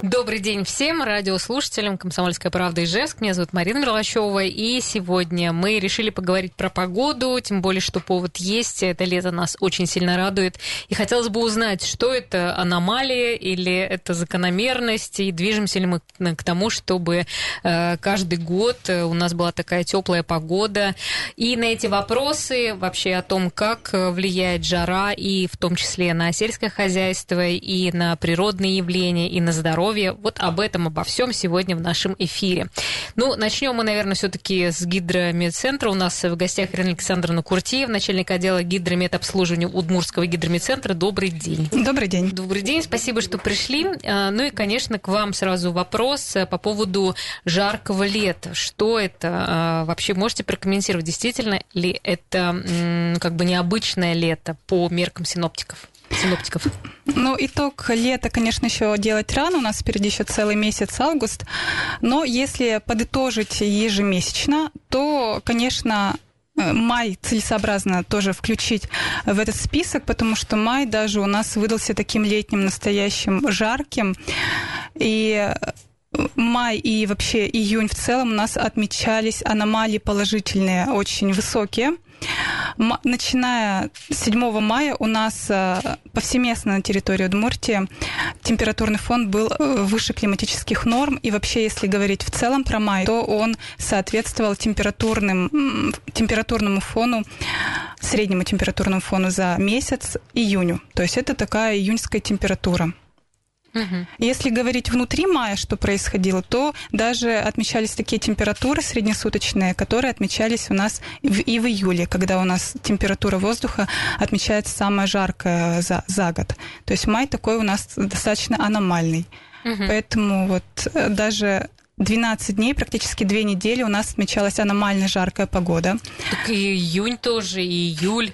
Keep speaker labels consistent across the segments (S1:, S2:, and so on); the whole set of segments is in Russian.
S1: Добрый день всем радиослушателям «Комсомольская правда» Ижевск. Меня зовут Марина Мерлачева, и сегодня мы решили поговорить про погоду, тем более, что повод есть. Это лето нас очень сильно радует. И хотелось бы узнать, что это аномалия или это закономерность, и движемся ли мы к тому, чтобы э, каждый год у нас была такая теплая погода. И на эти вопросы вообще о том, как влияет жара, и в том числе на сельское хозяйство, и на природные явления, и на здоровье, здоровья. Вот об этом, обо всем сегодня в нашем эфире. Ну, начнем мы, наверное, все-таки с гидромедцентра. У нас в гостях Ирина Александровна Куртиев, начальник отдела гидромедобслуживания Удмурского гидромедцентра. Добрый день.
S2: Добрый день.
S1: Добрый день, спасибо, что пришли. А, ну и, конечно, к вам сразу вопрос по поводу жаркого лета. Что это? А, вообще можете прокомментировать, действительно ли это как бы необычное лето по меркам синоптиков? Синоптиков?
S2: Ну, итог лета, конечно, еще делать рано. У нас впереди еще целый месяц август. Но если подытожить ежемесячно, то, конечно, э, май целесообразно тоже включить в этот список, потому что май даже у нас выдался таким летним, настоящим, жарким. И май и вообще июнь в целом у нас отмечались аномалии положительные, очень высокие. Начиная с 7 мая у нас э, повсеместно на территории Удмуртии температурный фон был э, выше климатических норм. И вообще, если говорить в целом про май, то он соответствовал температурным, температурному фону, среднему температурному фону за месяц июню. То есть это такая июньская температура. Угу. Если говорить внутри мая, что происходило, то даже отмечались такие температуры среднесуточные, которые отмечались у нас и в июле, когда у нас температура воздуха отмечается самая жаркая за, за год. То есть май такой у нас достаточно аномальный. Угу. Поэтому вот э, даже 12 дней, практически две недели у нас отмечалась аномально жаркая погода.
S1: Так и июнь тоже, и июль.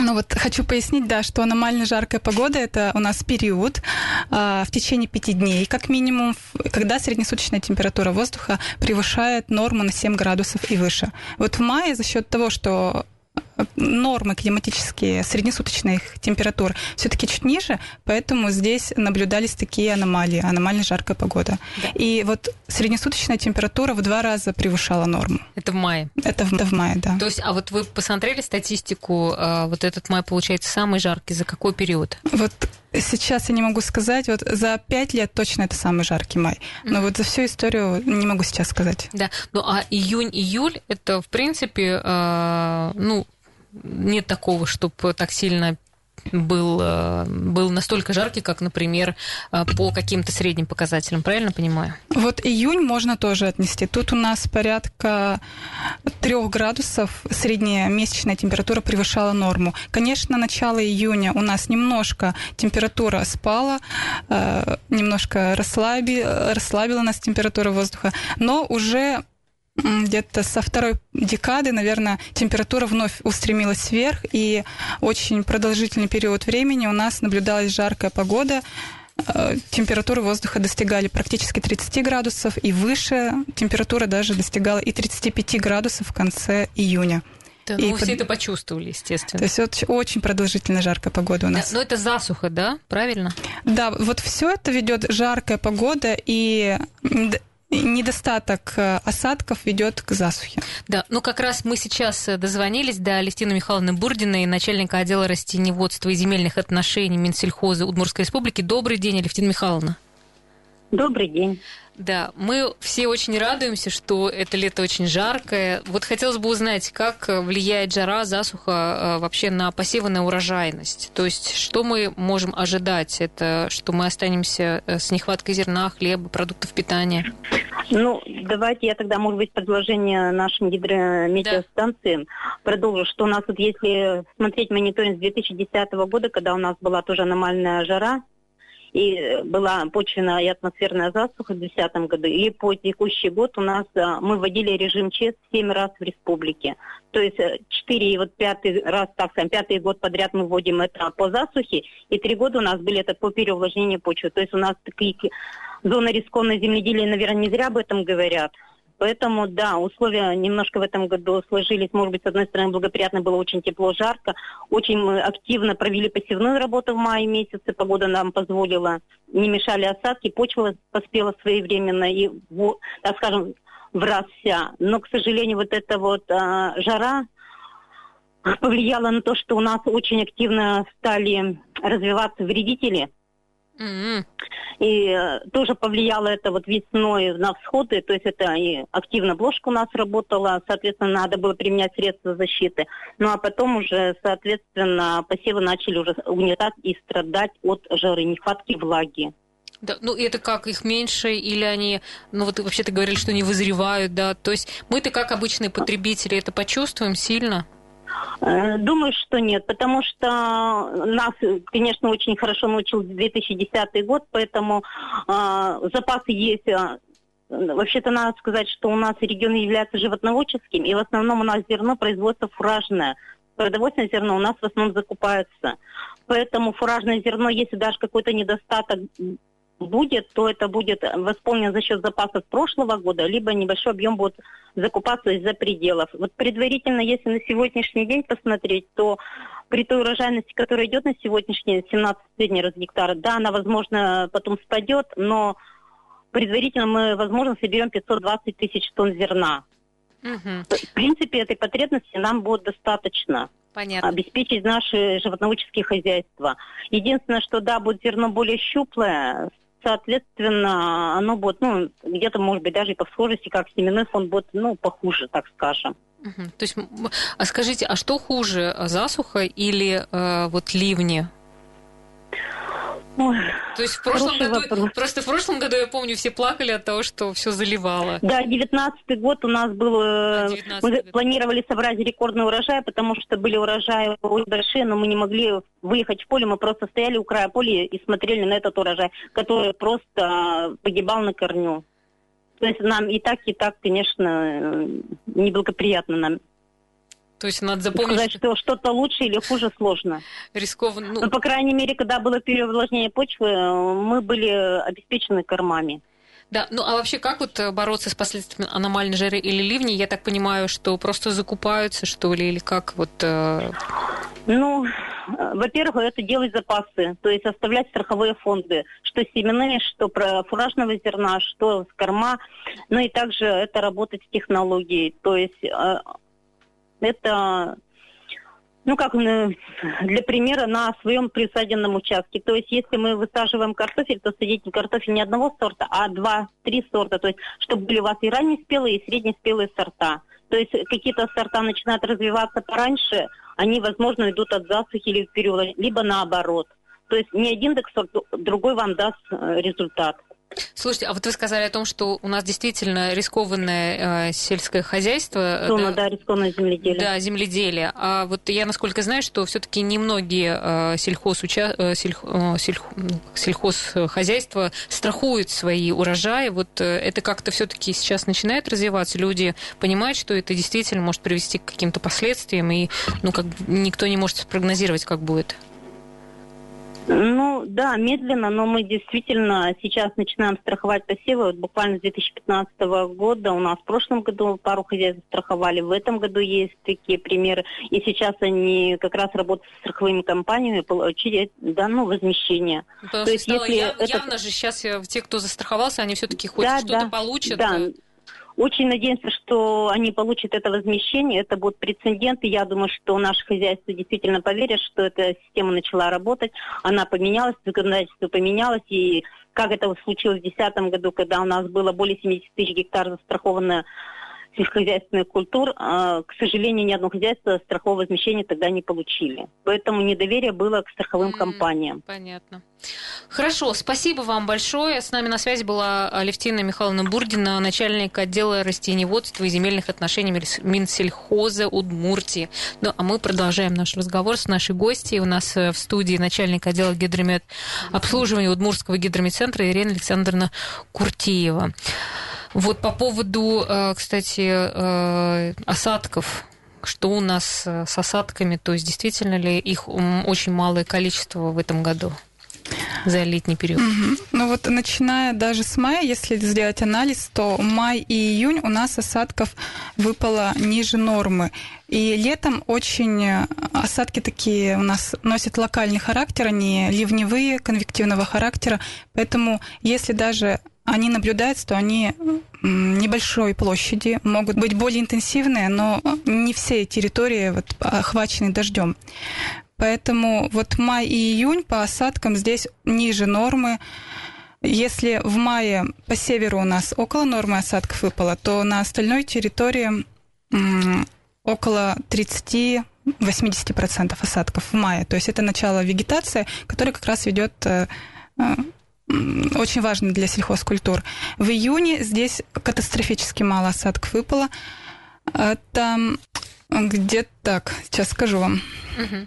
S2: Ну вот хочу пояснить, да, что аномально жаркая погода это у нас период э, в течение пяти дней, как минимум, когда среднесуточная температура воздуха превышает норму на 7 градусов и выше. Вот в мае за счет того, что нормы климатические среднесуточных температур все-таки чуть ниже, поэтому здесь наблюдались такие аномалии, аномально жаркая погода. Да. И вот среднесуточная температура в два раза превышала норму.
S1: Это в мае?
S2: Это в, это в мае, да.
S1: То есть, а вот вы посмотрели статистику, а, вот этот май получается самый жаркий, за какой период?
S2: Вот Сейчас я не могу сказать, вот за пять лет точно это самый жаркий май. Но mm-hmm. вот за всю историю не могу сейчас сказать.
S1: Да, ну а июнь-июль это, в принципе, э, ну, нет такого, чтобы так сильно был, э, был настолько жаркий, как, например, э, по каким-то средним показателям, правильно понимаю?
S2: Вот июнь можно тоже отнести. Тут у нас порядка трех градусов средняя месячная температура превышала норму. Конечно, начало июня у нас немножко температура спала, э, немножко расслаби, расслабила нас температура воздуха, но уже где-то со второй декады, наверное, температура вновь устремилась вверх, и очень продолжительный период времени у нас наблюдалась жаркая погода, э, температуры воздуха достигали практически 30 градусов и выше, температура даже достигала и 35 градусов в конце июня.
S1: Да, и ну, все под... это почувствовали, естественно.
S2: То есть вот очень продолжительная жаркая погода у нас.
S1: Да, но это засуха, да? Правильно?
S2: Да, вот все это ведет жаркая погода и недостаток э, осадков ведет к засухе.
S1: Да, ну как раз мы сейчас э, дозвонились до Алевтины Михайловны Бурдиной, начальника отдела растениеводства и земельных отношений Минсельхоза Удмурской Республики. Добрый день, Алевтина Михайловна.
S3: Добрый день.
S1: Да, мы все очень радуемся, что это лето очень жаркое. Вот хотелось бы узнать, как влияет жара, засуха э, вообще на посевы, на урожайность. То есть, что мы можем ожидать? Это что мы останемся э, с нехваткой зерна, хлеба, продуктов питания?
S3: Ну, давайте я тогда, может быть, предложение нашим гидрометеостанциям да. продолжу, что у нас вот, если смотреть мониторинг с 2010 года, когда у нас была тоже аномальная жара, и была почвенная и атмосферная засуха в 2010 году, и по текущий год у нас а, мы вводили режим ЧЕС 7 раз в республике. То есть 4 э, и вот пятый раз, так скажем, пятый год подряд мы вводим это по засухе, и три года у нас были это по переувлажнению почвы. То есть у нас такие зона рискованной земледелия, наверное, не зря об этом говорят. Поэтому, да, условия немножко в этом году сложились. Может быть, с одной стороны, благоприятно было очень тепло, жарко. Очень мы активно провели посевную работу в мае месяце. Погода нам позволила, не мешали осадки. Почва поспела своевременно и, так скажем, в раз вся. Но, к сожалению, вот эта вот а, жара повлияла на то, что у нас очень активно стали развиваться вредители – Mm-hmm. И э, тоже повлияло это вот весной на всходы, то есть это и активно бложка у нас работала, соответственно, надо было применять средства защиты. Ну а потом уже, соответственно, посевы начали уже угнетать и страдать от жары, нехватки влаги.
S1: Да, ну это как их меньше или они, ну вот вообще ты говорили, что не вызревают, да, то есть мы-то как обычные потребители это почувствуем сильно?
S3: Э, думаю, что нет, потому что нас, конечно, очень хорошо научил 2010 год, поэтому э, запасы есть. Вообще-то надо сказать, что у нас регион является животноводческим, и в основном у нас зерно производство фуражное. Продовольственное зерно у нас в основном закупается. Поэтому фуражное зерно, если даже какой-то недостаток будет, то это будет восполнено за счет запасов прошлого года, либо небольшой объем будет закупаться из-за пределов. Вот предварительно, если на сегодняшний день посмотреть, то при той урожайности, которая идет на сегодняшний день, 17 средний раз гектара, да, она, возможно, потом спадет, но предварительно мы, возможно, соберем 520 тысяч тонн зерна. Угу. В принципе, этой потребности нам будет достаточно. Понятно. обеспечить наши животноводческие хозяйства. Единственное, что да, будет зерно более щуплое, соответственно, оно будет, ну, где-то, может быть, даже и по схожести, как семенной фонд будет, ну, похуже, так скажем.
S1: Угу. То есть, а скажите, а что хуже, засуха или э, вот ливни? Ой, То есть в прошлом году, вопрос. просто в прошлом году, я помню, все плакали от того, что все заливало.
S3: Да, девятнадцатый год у нас был, э, да, мы год. планировали собрать рекордный урожай, потому что были урожаи очень большие, но мы не могли выехать в поле, мы просто стояли у края поля и смотрели на этот урожай, который просто погибал на корню. То есть нам и так, и так, конечно, неблагоприятно нам
S1: то есть надо запомнить...
S3: Сказать, что что-то лучше или хуже сложно.
S1: Рискованно. Ну...
S3: Но, по крайней мере, когда было переувлажнение почвы, мы были обеспечены кормами.
S1: Да, ну а вообще как вот бороться с последствиями аномальной жары или ливней? Я так понимаю, что просто закупаются, что ли, или как вот... Э...
S3: Ну, во-первых, это делать запасы, то есть оставлять страховые фонды, что семенные, что про фуражного зерна, что с корма, ну и также это работать с технологией, то есть э, это, ну как для примера, на своем присаденном участке. То есть если мы высаживаем картофель, то садить картофель не одного сорта, а два-три сорта. То есть чтобы были у вас и раннеспелые, и среднеспелые сорта. То есть какие-то сорта начинают развиваться пораньше, они, возможно, идут от засухи или в период, либо наоборот. То есть не один сорт, другой вам даст э, результат.
S1: Слушайте, а вот вы сказали о том, что у нас действительно рискованное э, сельское хозяйство.
S3: Зона, да, да, рискованное земледелие.
S1: Да, земледелие. А вот я, насколько знаю, что все-таки немногие э, сельхоз, уча... э, сельх... э, сельх... Сельхозхозяйства страхуют свои урожаи. Вот э, это как-то все-таки сейчас начинает развиваться. Люди понимают, что это действительно может привести к каким-то последствиям, и ну, как никто не может спрогнозировать, как будет.
S3: Ну да, медленно, но мы действительно сейчас начинаем страховать посевы. Вот буквально с 2015 года у нас в прошлом году пару хозяйств страховали, в этом году есть такие примеры. И сейчас они как раз работают с страховыми компаниями, получили да, ну, возмещение.
S1: Потому То есть, если яв, это... явно же сейчас э, те, кто застраховался, они все-таки хоть да, что-то да, получат.
S3: Да. Очень надеемся, что они получат это возмещение, это будет прецедент, и я думаю, что наше хозяйство действительно поверит, что эта система начала работать, она поменялась, законодательство поменялось, и как это случилось в 2010 году, когда у нас было более 70 тысяч гектаров застраховано сельскохозяйственных культур, а, к сожалению, ни одно хозяйство страхового возмещения тогда не получили. Поэтому недоверие было к страховым mm, компаниям.
S1: Понятно. Хорошо, спасибо вам большое. С нами на связи была Алевтина Михайловна Бурдина, начальник отдела растениеводства и земельных отношений Минсельхоза Удмуртии. Ну, а мы продолжаем наш разговор с нашей гостьей. У нас э, в студии начальник отдела гидромет обслуживания Удмуртского гидромедцентра Ирина Александровна Куртиева. Вот по поводу, э, кстати, э, осадков что у нас с осадками, то есть действительно ли их очень малое количество в этом году? за летний период?
S2: Угу. Ну вот начиная даже с мая, если сделать анализ, то май и июнь у нас осадков выпало ниже нормы. И летом очень э, осадки такие у нас носят локальный характер, они ливневые, конвективного характера. Поэтому если даже они наблюдаются, то они небольшой площади, могут быть более интенсивные, но не все территории вот, охвачены дождем. Поэтому вот май и июнь по осадкам здесь ниже нормы. Если в мае по северу у нас около нормы осадков выпало, то на остальной территории около 30 80% осадков в мае. То есть это начало вегетации, которая как раз ведет э, э, очень важно для сельхозкультур. В июне здесь катастрофически мало осадков выпало. Это где-то так, сейчас скажу вам.
S1: Угу.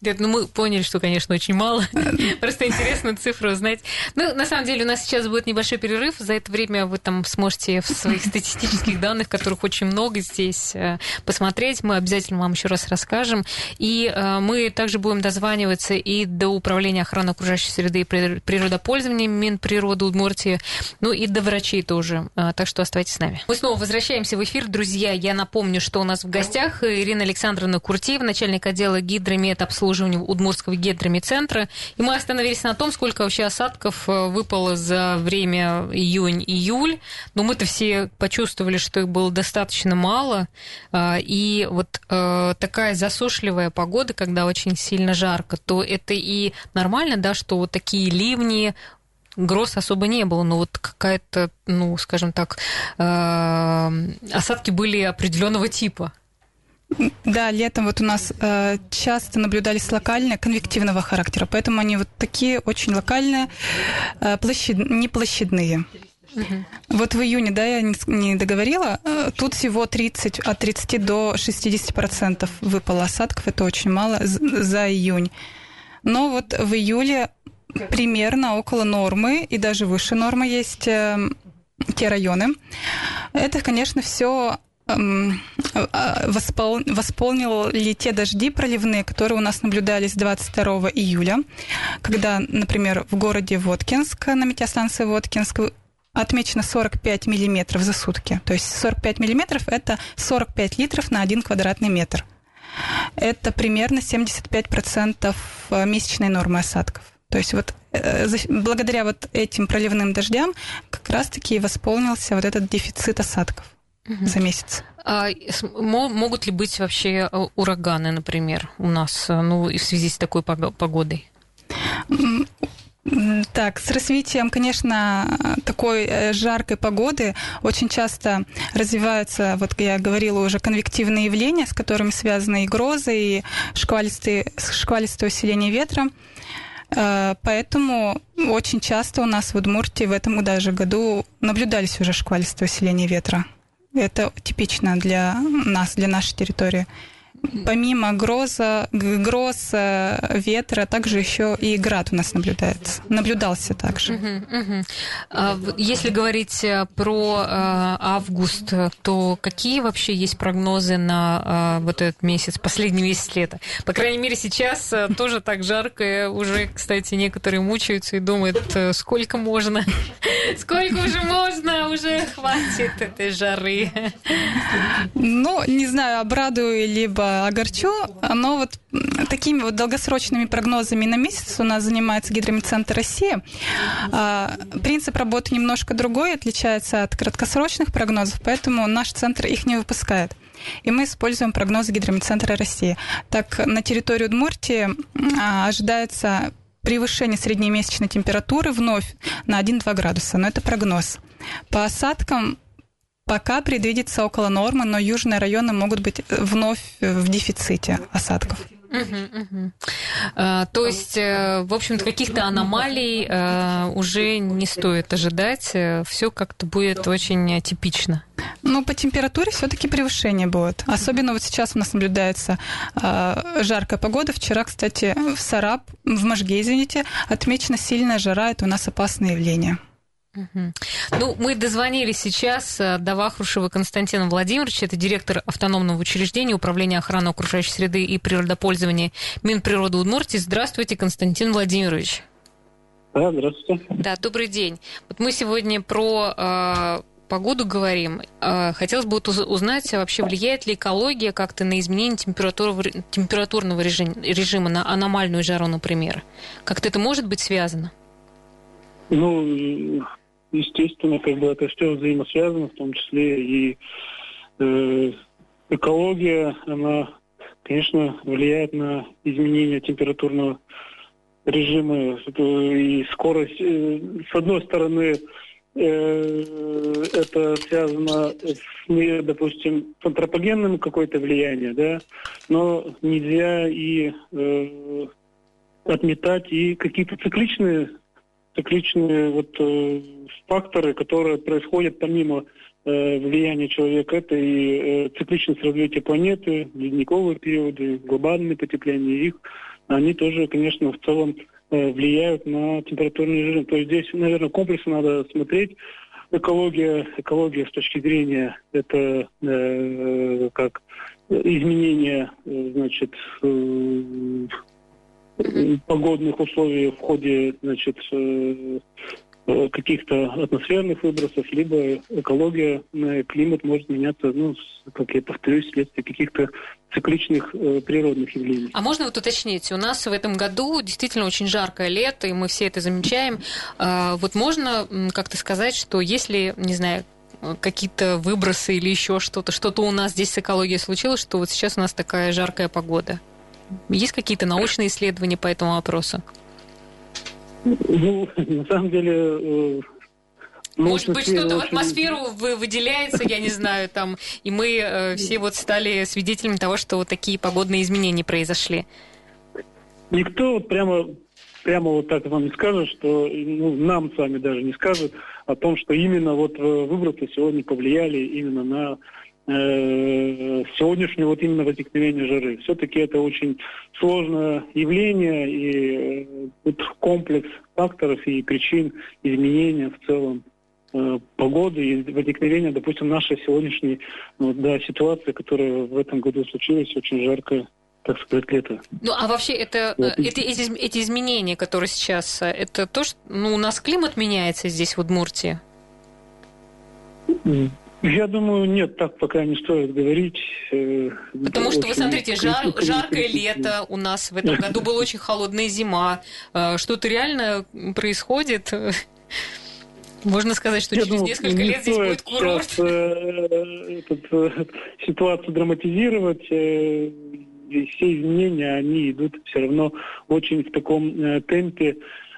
S1: Нет, ну мы поняли, что, конечно, очень мало. Просто интересно цифру узнать. Ну, на самом деле, у нас сейчас будет небольшой перерыв. За это время вы там сможете в своих статистических данных, которых очень много здесь, э, посмотреть. Мы обязательно вам еще раз расскажем. И э, мы также будем дозваниваться и до Управления охраны окружающей среды и природопользования Минприроды Удмуртии, ну и до врачей тоже. Э, так что оставайтесь с нами. Мы снова возвращаемся в эфир. Друзья, я напомню, что у нас в гостях Ирина Александровна Куртиева, начальник отдела гидромет обслуживания Удмуртского гидромедцентра. И мы остановились на том, сколько вообще осадков э, выпало за время июнь-июль. Но мы-то все почувствовали, что их было достаточно мало. А, и вот э, такая засушливая погода, когда очень сильно жарко, то это и нормально, да, что вот такие ливни, гроз особо не было, но вот какая-то, ну, скажем так, э, осадки были определенного типа.
S2: Да, летом вот у нас э, часто наблюдались локальные конвективного характера, поэтому они вот такие очень локальные, э, площад... не площадные. Угу. Вот в июне, да, я не, договорила, э, тут всего 30, от 30 до 60 процентов выпало осадков, это очень мало за июнь. Но вот в июле примерно около нормы и даже выше нормы есть э, те районы. Это, конечно, все Эм, воспол... восполнил ли те дожди проливные, которые у нас наблюдались 22 июля, когда, например, в городе Воткинск, на метеостанции Воткинск, отмечено 45 миллиметров за сутки. То есть 45 миллиметров – это 45 литров на один квадратный метр. Это примерно 75% э, месячной нормы осадков. То есть вот э, благодаря вот этим проливным дождям как раз-таки восполнился вот этот дефицит осадков. За месяц.
S1: А могут ли быть вообще э, ураганы, например, у нас, э, ну, в связи с такой погодой?
S2: Так, с развитием, конечно, такой э, жаркой погоды очень часто развиваются, вот я говорила уже, конвективные явления, с которыми связаны и грозы, и шквалистые, шквалистое усиление ветра. Поэтому очень часто у нас в Удмуртии в этом даже году наблюдались уже шквалистое усиление ветра. Это типично для нас, для нашей территории. Помимо гроза, гроз, э, ветра, также еще и град у нас наблюдается. Наблюдался также. Угу.
S1: Если говорить э, про э, август, то какие вообще есть прогнозы на вот этот месяц, последний месяц лета? По крайней мере, сейчас тоже так жарко. Уже, кстати, некоторые мучаются и думают, сколько можно? Сколько уже можно? Уже хватит этой жары.
S2: Ну, не знаю, обрадую либо огорчу, но вот такими вот долгосрочными прогнозами на месяц у нас занимается Гидромедцентр России. А, принцип работы немножко другой, отличается от краткосрочных прогнозов, поэтому наш центр их не выпускает. И мы используем прогнозы Гидромедцентра России. Так, на территории Удмуртии а, ожидается превышение среднемесячной температуры вновь на 1-2 градуса, но это прогноз. По осадкам Пока предвидится около нормы, но южные районы могут быть вновь в дефиците осадков. Угу,
S1: угу. А, то есть, э, в общем-то, каких-то аномалий а, уже не стоит ожидать. Все как-то будет очень типично.
S2: Ну, по температуре все-таки превышение будет. Особенно вот сейчас у нас наблюдается а, жаркая погода. Вчера, кстати, в Сараб, в Можге, извините, отмечена сильная жара. Это у нас опасное явление.
S1: Угу. Ну, мы дозвонились сейчас э, до Вахрушева Константина Владимировича, это директор автономного учреждения Управления охраны окружающей среды и природопользования Минприроды Удмуртии. Здравствуйте, Константин Владимирович.
S4: Да, здравствуйте.
S1: Да, добрый день. Вот мы сегодня про э, погоду говорим. Э, хотелось бы узнать, вообще влияет ли экология как-то на изменение температуры, температурного режима, на аномальную жару, например? Как-то это может быть связано?
S4: Ну, естественно, как бы это все взаимосвязано, в том числе и э, экология, она, конечно, влияет на изменение температурного режима и скорость. Э, с одной стороны, э, это связано с, допустим, с антропогенным какое-то влияние, да, но нельзя и э, отметать и какие-то цикличные, цикличные вот э, факторы, которые происходят помимо э, влияния человека. Это и э, цикличность развития планеты, ледниковые периоды, глобальное потепление их они тоже, конечно, в целом влияют на температурный режим. То есть здесь, наверное, комплексно надо смотреть. Экология, экология с точки зрения это э, как изменение, значит, погодных условий в ходе, значит, э, Э, каких-то атмосферных выбросов, либо экология, э, климат может меняться, ну, как я повторюсь, вследствие каких-то цикличных э, природных явлений.
S1: А можно вот уточнить, у нас в этом году действительно очень жаркое лето, и мы все это замечаем. А, вот можно как-то сказать, что если, не знаю, какие-то выбросы или еще что-то, что-то у нас здесь с экологией случилось, что вот сейчас у нас такая жаркая погода? Есть какие-то научные исследования по этому вопросу?
S4: Ну, на самом деле... Э,
S1: Может быть, что-то в атмосферу выделяется, я не знаю, там, и мы э, все вот стали свидетелями того, что вот такие погодные изменения произошли.
S4: Никто вот прямо, прямо вот так вам не скажет, что ну, нам с вами даже не скажет о том, что именно вот э, выбросы сегодня повлияли именно на э, сегодняшнее вот именно возникновение жары. Все-таки это очень сложное явление и э, тут комплекс факторов и причин изменения в целом э, погоды и возникновения, допустим, нашей сегодняшней ну, да, ситуации, которая в этом году случилась, очень жаркая так сказать, лето.
S1: Ну, а вообще это, вот. это эти, эти изменения, которые сейчас, это то, что ну, у нас климат меняется здесь, в Удмуртии?
S4: Я думаю, нет, так пока не стоит говорить.
S1: Э, Потому что, вы смотрите, жар, жаркое лето у нас в этом году была очень холодная зима. Э, что-то реально происходит. Можно сказать, что Я через думаю, несколько лет здесь будет курорт. Сейчас,
S4: э, этот, ситуацию драматизировать. Э, все изменения, они идут все равно очень в таком э, темпе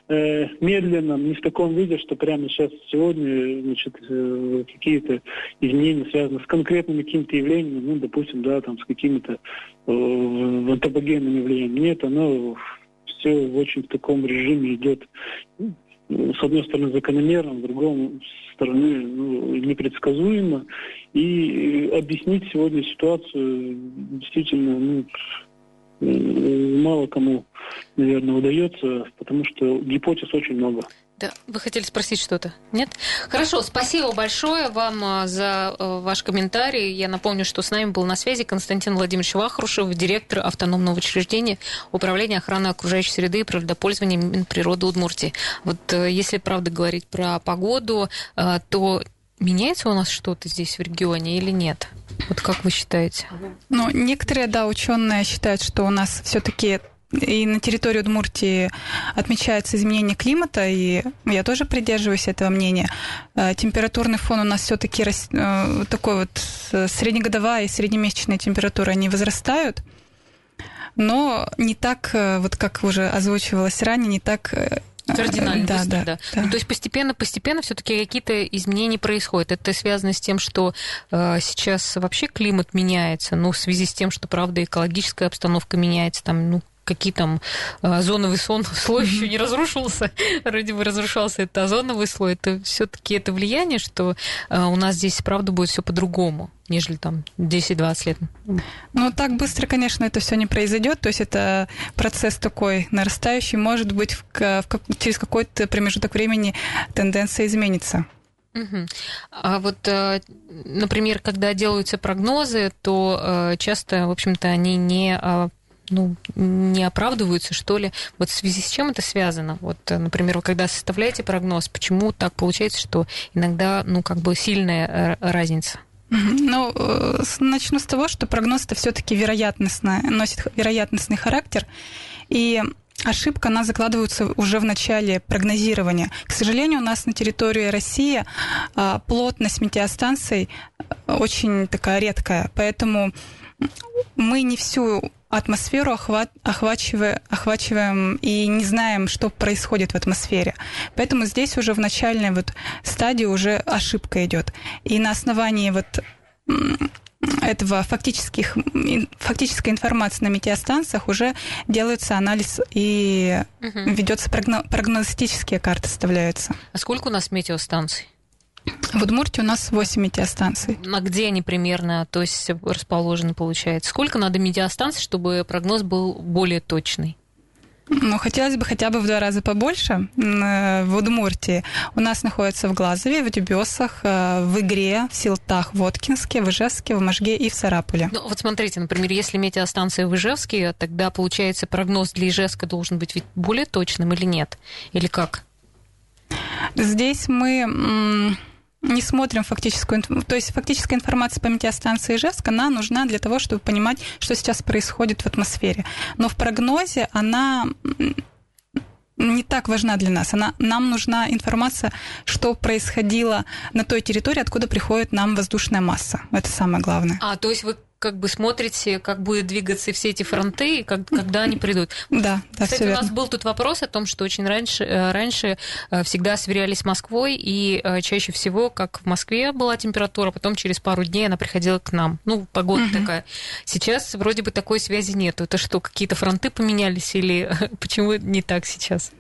S4: э, медленном, не в таком виде, что прямо сейчас, сегодня, значит, э, какие-то изменения связаны с конкретными какими-то явлениями, ну, допустим, да, там, с какими-то э, антропогенными явлениями. Нет, оно все очень в таком режиме идет с одной стороны закономерно, с другой стороны ну, непредсказуемо. И объяснить сегодня ситуацию действительно ну, мало кому, наверное, удается, потому что гипотез очень много.
S1: Да, вы хотели спросить что-то? Нет? Хорошо, спасибо большое вам а, за а, ваш комментарий. Я напомню, что с нами был на связи Константин Владимирович Вахрушев, директор автономного учреждения Управления охраны окружающей среды и природопользования Минприроды Удмуртии. Вот э, если правда говорить про погоду, э, то меняется у нас что-то здесь в регионе или нет? Вот как вы считаете?
S2: Ну, некоторые, да, ученые считают, что у нас все-таки и на территории Удмуртии отмечается изменение климата, и я тоже придерживаюсь этого мнения. Э, температурный фон у нас все-таки э, такой вот э, среднегодовая и среднемесячная температура, они возрастают, но не так, вот как уже озвучивалось ранее, не так
S1: Кардинально да, быстро, да. да. да. Ну, то есть постепенно, постепенно все-таки какие-то изменения происходят. Это связано с тем, что э, сейчас вообще климат меняется, ну, в связи с тем, что, правда, экологическая обстановка меняется, там, ну, какие там а, озоновый сон, слой еще не разрушился, вроде бы разрушался это озоновый слой, это все-таки это влияние, что а, у нас здесь, правда, будет все по-другому нежели там 10-20 лет.
S2: Ну, так быстро, конечно, это все не произойдет. То есть это процесс такой нарастающий. Может быть, в, в, через какой-то промежуток времени тенденция изменится.
S1: Угу. А вот, э, например, когда делаются прогнозы, то э, часто, в общем-то, они не ну, не оправдываются, что ли. Вот в связи с чем это связано? Вот, например, вы когда составляете прогноз, почему так получается, что иногда, ну, как бы сильная разница?
S2: Ну, начну с того, что прогноз это все-таки вероятностно, носит вероятностный характер. И ошибка, она закладывается уже в начале прогнозирования. К сожалению, у нас на территории России а, плотность метеостанций очень такая редкая, поэтому мы не всю атмосферу охват, охвачиваем, охвачиваем и не знаем, что происходит в атмосфере. Поэтому здесь уже в начальной вот стадии уже ошибка идет. И на основании вот этого фактических, фактической информации на метеостанциях уже делается анализ и угу. ведется прогно, прогностические карты составляются.
S1: А сколько у нас метеостанций?
S2: В Удмуртии у нас 8 метеостанций.
S1: А где они примерно, то есть расположены, получается? Сколько надо метеостанций, чтобы прогноз был более точный?
S2: Ну, хотелось бы хотя бы в два раза побольше э, в Удмуртии. У нас находится в Глазове, в Дюбесах, э, в Игре, в Силтах, в Воткинске, в Ижевске, в Можге и в Сарапуле.
S1: Ну, вот смотрите, например, если метеостанция в Ижевске, тогда, получается, прогноз для Ижевска должен быть ведь более точным или нет? Или как?
S2: Здесь мы не смотрим фактическую, то есть фактическая информация по метеостанции Ижевск, она нужна для того, чтобы понимать, что сейчас происходит в атмосфере. Но в прогнозе она не так важна для нас. Она, нам нужна информация, что происходило на той территории, откуда приходит нам воздушная масса. Это самое главное.
S1: А, то есть вы как бы смотрите, как будет двигаться все эти фронты, и как, когда они придут.
S2: Да, да,
S1: Кстати, у нас был тут вопрос о том, что очень раньше, э, раньше э, всегда сверялись с Москвой, и э, чаще всего, как в Москве была температура, потом через пару дней она приходила к нам. Ну, погода угу. такая. Сейчас вроде бы такой связи нет. Это что, какие-то фронты поменялись или почему не так сейчас?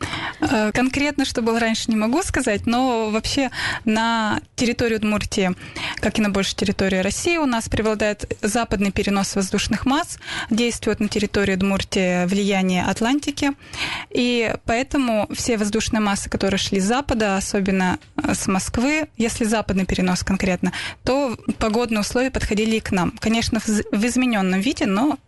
S2: Конкретно, что было раньше, не могу сказать, но вообще на территории Удмуртии, как и на большей территории России, у нас преобладает запад западный перенос воздушных масс, действует на территории Удмуртии влияние Атлантики, и поэтому все воздушные массы, которые шли с запада, особенно э, с Москвы, если западный перенос конкретно, то погодные условия подходили и к нам. Конечно, в измененном виде, но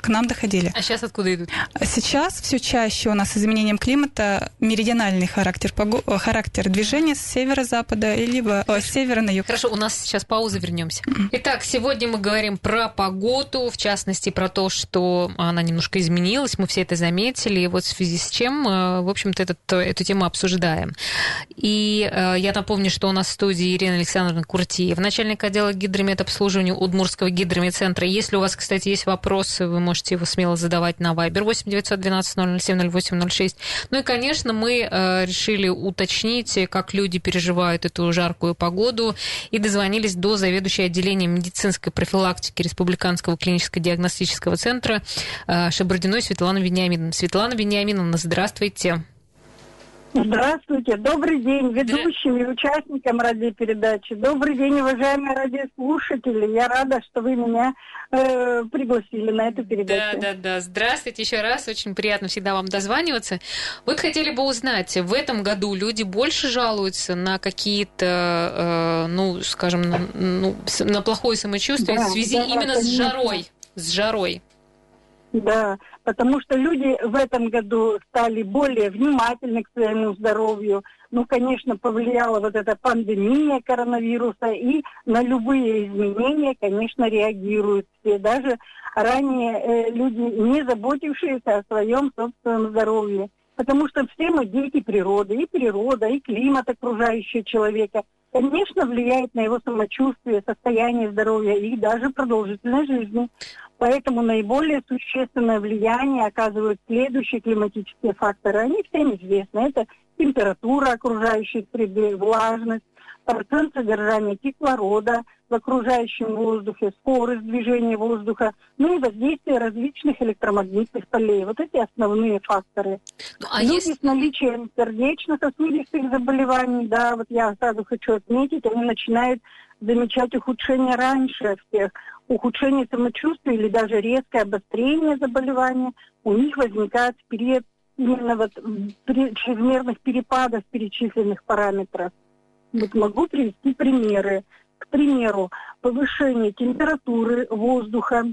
S2: к нам доходили.
S1: А сейчас откуда идут?
S2: Сейчас все чаще у нас с изменением климата меридиональный характер, э, характер движения с севера-запада, либо о, с севера на юг.
S1: Хорошо, у нас сейчас пауза, вернемся. Итак, сегодня мы говорим про погоду, в частности, про то, что она немножко изменилась, мы все это заметили, и вот в связи с чем, э, в общем-то, этот, эту тему обсуждаем. И э, я напомню, что у нас в студии Ирина Александровна Куртиев, начальник отдела гидрометобслуживания Удмурского гидрометцентра. Если у вас, кстати, есть вопросы, вы можете его смело задавать на Viber 8 912 007 0806. Ну и, конечно, мы э, решили уточнить, как люди переживают эту жаркую погоду, и дозвонились до заведующей отделением медицинской профилактики Республиканского клиническо-диагностического центра э, Шабардиной Светлана Вениаминовна. Светлана Вениаминовна, здравствуйте.
S5: Здравствуйте, добрый день ведущим и участникам радиопередачи. Добрый день, уважаемые радиослушатели. Я рада, что вы меня э, пригласили на эту передачу.
S1: Да, да, да. Здравствуйте еще раз. Очень приятно всегда вам дозваниваться. Вот хотели бы узнать, в этом году люди больше жалуются на какие-то, э, ну, скажем, на, ну, на плохое самочувствие да, в связи да, именно конечно. с жарой? С жарой.
S5: Да, потому что люди в этом году стали более внимательны к своему здоровью. Ну, конечно, повлияла вот эта пандемия коронавируса, и на любые изменения, конечно, реагируют все. Даже ранее э, люди, не заботившиеся о своем собственном здоровье. Потому что все мы дети природы, и природа, и климат окружающего человека, конечно, влияет на его самочувствие, состояние здоровья и даже продолжительность жизни. Поэтому наиболее существенное влияние оказывают следующие климатические факторы. Они всем известны. Это температура окружающей среды, влажность, процент содержания кислорода в окружающем воздухе, скорость движения воздуха, ну и воздействие различных электромагнитных полей. Вот эти основные факторы. Ну, а Люди есть... с наличием сердечно-сосудистых заболеваний, да, вот я сразу хочу отметить, они начинают замечать ухудшение раньше всех ухудшение самочувствия или даже резкое обострение заболевания у них возникает в период именно вот при чрезмерных перепадов перечисленных параметров. Вот могу привести примеры. К примеру, повышение температуры воздуха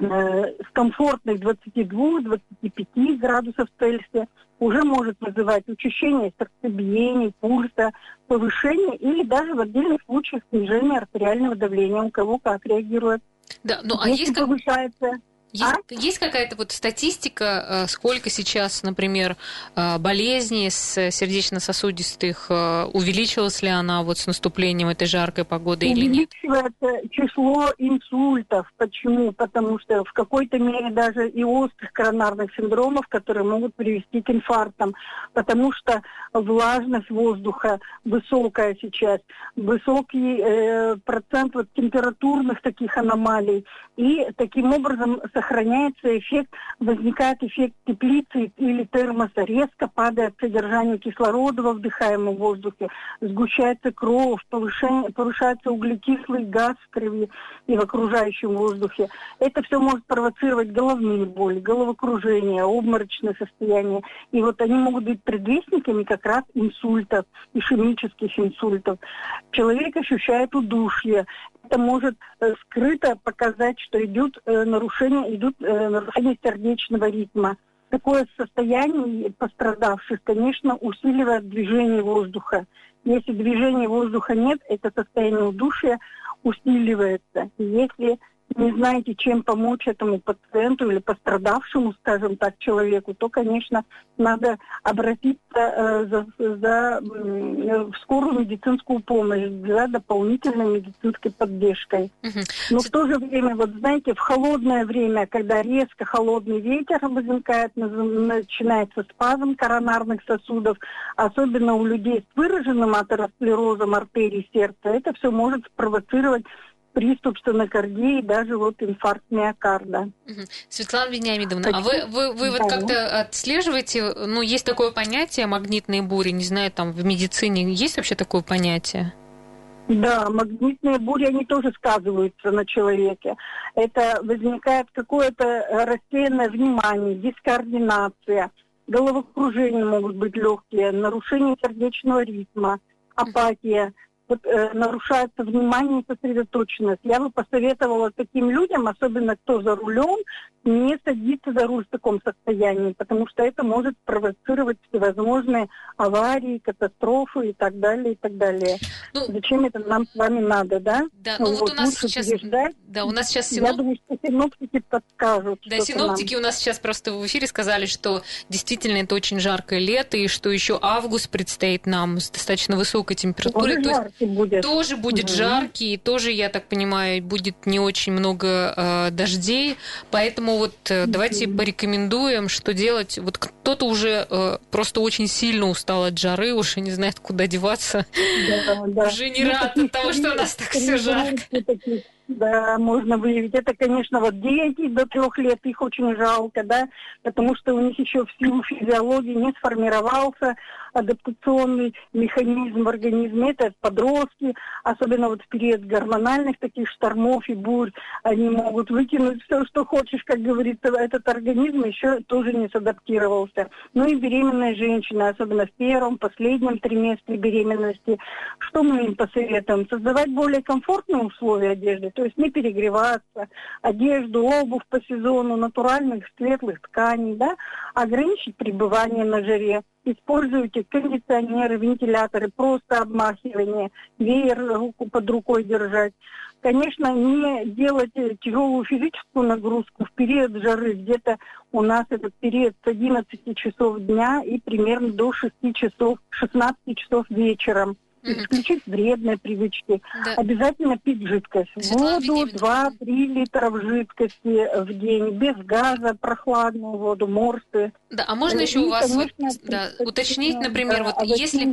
S5: с комфортных 22-25 градусов Цельсия уже может вызывать учащение сердцебиения, пульса, повышение или даже в отдельных случаях снижение артериального давления, у кого как реагирует.
S1: Да, ну а
S5: Если
S1: есть
S5: повышается
S1: Есть, а? есть какая-то вот статистика, э, сколько сейчас, например, э, болезней с сердечно-сосудистых, э, увеличилась ли она вот с наступлением этой жаркой погоды или нет?
S5: Увеличивается число инсультов. Почему? Потому что в какой-то мере даже и острых коронарных синдромов, которые могут привести к инфарктам. Потому что влажность воздуха высокая сейчас, высокий э, процент вот температурных таких аномалий. И таким образом сохраняется эффект, возникает эффект теплицы или термоса, резко падает содержание кислорода во вдыхаемом воздухе, сгущается кровь, повышается углекислый газ в крови и в окружающем воздухе. Это все может провоцировать головные боли, головокружение, обморочное состояние. И вот они могут быть предвестниками как раз инсультов, ишемических инсультов. Человек ощущает удушье это может э, скрыто показать, что идут э, нарушения, идут э, нарушения сердечного ритма. Такое состояние пострадавших, конечно, усиливает движение воздуха. Если движения воздуха нет, это состояние удушья усиливается. Если не знаете, чем помочь этому пациенту или пострадавшему, скажем так, человеку, то, конечно, надо обратиться э, за, за, э, в скорую медицинскую помощь за дополнительной медицинской поддержкой. Угу. Но в то же время, вот знаете, в холодное время, когда резко холодный ветер возникает, начинается спазм коронарных сосудов, особенно у людей с выраженным атеросклерозом артерий сердца, это все может спровоцировать приступ стенокардии, даже вот инфаркт миокарда.
S1: Светлана Вениамидовна, а вы, вы, вы вот как-то отслеживаете, ну, есть такое понятие магнитные бури, не знаю, там в медицине есть вообще такое понятие?
S5: Да, магнитные бури, они тоже сказываются на человеке. Это возникает какое-то рассеянное внимание, дискоординация, головокружение могут быть легкие, нарушение сердечного ритма, апатия вот, э, нарушается внимание и сосредоточенность. Я бы посоветовала таким людям, особенно кто за рулем, не садиться за руль в таком состоянии, потому что это может провоцировать всевозможные аварии, катастрофы и так далее, и так далее. Ну, Зачем это нам с вами надо, да?
S1: Да, ну вот, вот у нас сейчас... Переждать. Да, у нас сейчас
S5: синоп... Я думаю, что синоптики подскажут.
S1: Да, синоптики нам. у нас сейчас просто в эфире сказали, что действительно это очень жаркое лето, и что еще август предстоит нам с достаточно высокой температурой.
S5: То есть будет.
S1: Тоже будет угу. жаркий, и тоже, я так понимаю, будет не очень много э, дождей. Поэтому вот э, давайте угу. порекомендуем, что делать. Вот кто-то уже э, просто очень сильно устал от жары, уже не знает, куда деваться. Да, да. Уже не ну, рад от того, что у нас так все жарко.
S5: Да, можно выявить. Это, конечно, вот дети до трех лет, их очень жалко, да, потому что у них еще в силу физиологии не сформировался адаптационный механизм в организме. Это подростки, особенно вот в период гормональных таких штормов и бурь, они могут выкинуть все, что хочешь, как говорится, этот организм еще тоже не садаптировался. Ну и беременная женщина, особенно в первом, последнем триместре беременности, что мы им посоветуем? Создавать более комфортные условия одежды, то есть не перегреваться, одежду, обувь по сезону, натуральных светлых тканей, да, ограничить пребывание на жаре используйте кондиционеры, вентиляторы, просто обмахивание, веер руку под рукой держать. Конечно, не делать тяжелую физическую нагрузку в период жары. Где-то у нас этот период с 11 часов дня и примерно до 6 часов, 16 часов вечером исключить вредные привычки. Да. Обязательно пить жидкость. Светлана воду 2-3 литра жидкости в день, без газа, прохладную воду, морсы.
S1: Да, а можно еще у вас конечно, вот, да, уточнить, например, вот если,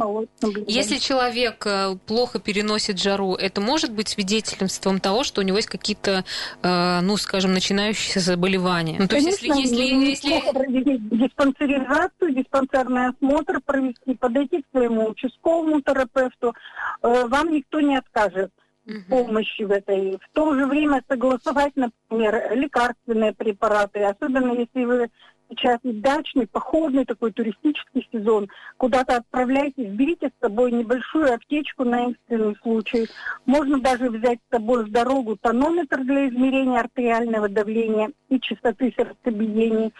S1: если человек э, плохо переносит жару, это может быть свидетельством того, что у него есть какие-то, э, ну, скажем, начинающиеся заболевания? Ну,
S5: то конечно, есть, если, если, если... провести диспансеризацию, диспансерный осмотр провести, подойти к своему участковому терапевту, э, вам никто не откажет помощи в этой. В то же время согласовать, например, лекарственные препараты, особенно если вы сейчас дачный, походный такой туристический сезон. Куда-то отправляйтесь, берите с собой небольшую аптечку на экстренный случай. Можно даже взять с собой в дорогу тонометр для измерения артериального давления и частоты сердцебиения.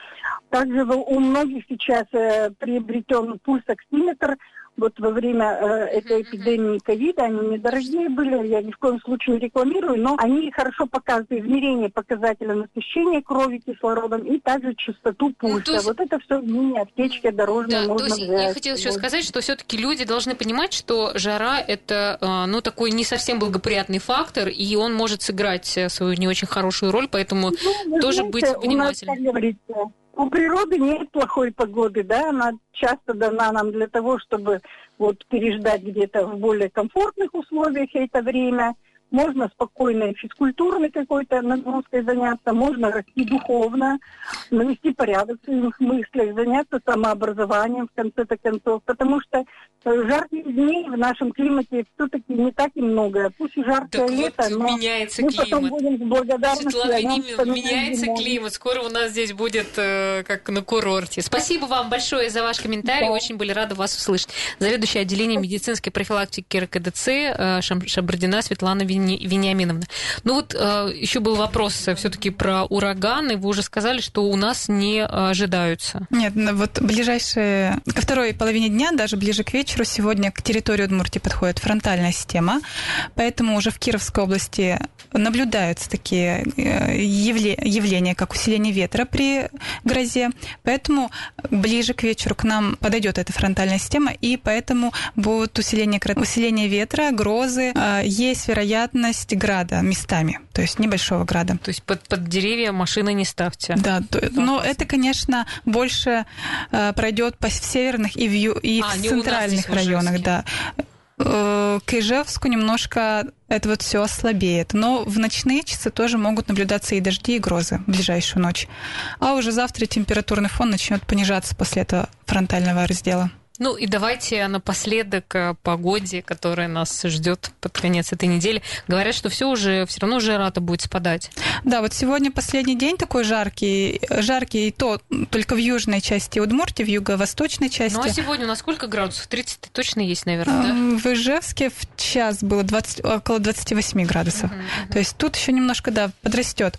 S5: Также у многих сейчас э, приобретен пульсоксиметр – вот во время э, этой эпидемии ковида, они недорогие были, я ни в коем случае не рекламирую, но они хорошо показывают измерение показателя насыщения крови кислородом и также частоту ну, пульса. Ну, есть... Вот это все в мини-аптечке дорожной да, можно то есть взять.
S1: Я хотела еще сказать, что все-таки люди должны понимать, что жара это э, ну, такой не совсем благоприятный фактор, и он может сыграть э, свою не очень хорошую роль, поэтому ну, тоже знаете, быть внимательным
S5: у природы нет плохой погоды, да, она часто дана нам для того, чтобы вот переждать где-то в более комфортных условиях это время можно спокойно физкультурной какой-то нагрузкой заняться, можно расти духовно, навести порядок в своих мыслях, заняться самообразованием в конце-то концов, потому что э, жарких дней в нашем климате все-таки не так и много. Пусть и жаркое
S1: так
S5: лето,
S1: вот, но меняется мы климат. потом будем с благодарностью. Светлана меняется зимой. климат. Скоро у нас здесь будет э, как на курорте. Спасибо вам большое за ваш комментарий. Да. Очень были рады вас услышать. Заведующая отделением медицинской профилактики РКДЦ э, Шабардина Светлана Винни Вениаминовна. Ну вот э, еще был вопрос э, все-таки про ураганы. Вы уже сказали, что у нас не ожидаются.
S2: Нет, ну вот ближайшие, ко второй половине дня, даже ближе к вечеру, сегодня к территории Удмуртии подходит фронтальная система, поэтому уже в Кировской области наблюдаются такие э, явления, как усиление ветра при грозе, поэтому ближе к вечеру к нам подойдет эта фронтальная система, и поэтому будет усиление, усиление ветра, грозы, есть вероятность вероятность града местами, то есть небольшого града.
S1: То есть под, под деревья машины не ставьте.
S2: Да, то, но это, конечно, больше э, пройдет по в северных и в, ю, и а, в центральных районах, да. Э, к Ижевску немножко это вот все ослабеет. Но в ночные часы тоже могут наблюдаться и дожди, и грозы в ближайшую ночь. А уже завтра температурный фон начнет понижаться после этого фронтального раздела.
S1: Ну и давайте напоследок о погоде, которая нас ждет под конец этой недели. Говорят, что все уже, все равно жара-то будет спадать.
S2: Да, вот сегодня последний день такой жаркий, жаркий и то только в южной части Удмуртии, в юго-восточной части. Ну
S1: а сегодня у нас сколько градусов? 30 точно есть, наверное, да?
S2: В Ижевске в час было 20, около 28 градусов. Uh-huh, uh-huh. То есть тут еще немножко, да, подрастет.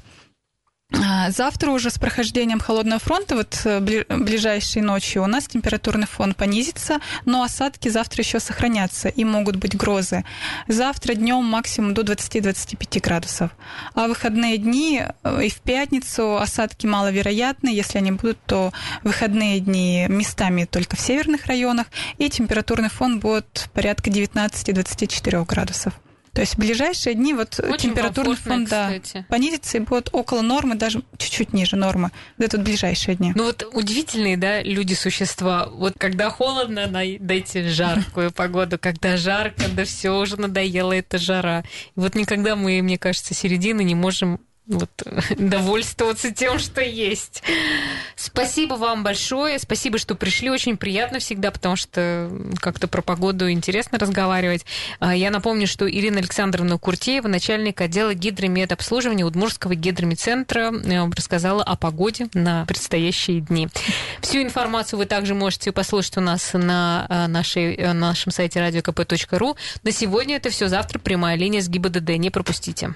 S2: А, завтра уже с прохождением холодного фронта, вот э, ближайшей ночью, у нас температурный фон понизится, но осадки завтра еще сохранятся и могут быть грозы. Завтра днем максимум до 20-25 градусов. А выходные дни э, и в пятницу осадки маловероятны. Если они будут, то выходные дни местами только в северных районах, и температурный фон будет порядка 19-24 градусов. То есть в ближайшие дни вот Очень температурный фон да, понизится и будет около нормы, даже чуть-чуть ниже нормы. Вот это вот ближайшие дни.
S1: Ну вот удивительные, да, люди-существа. Вот когда холодно, дайте жаркую погоду. Когда жарко, да все уже надоело эта жара. И вот никогда мы, мне кажется, середины не можем вот, довольствоваться тем, что есть. Спасибо вам большое. Спасибо, что пришли. Очень приятно всегда, потому что как-то про погоду интересно разговаривать. А, я напомню, что Ирина Александровна Куртеева, начальник отдела гидромедобслуживания Удмурского гидромедцентра, э, рассказала о погоде на предстоящие дни. Всю информацию вы также можете послушать у нас на э, нашей, э, нашем сайте radiokp.ru. На сегодня это все. Завтра прямая линия с ГИБДД. Не пропустите.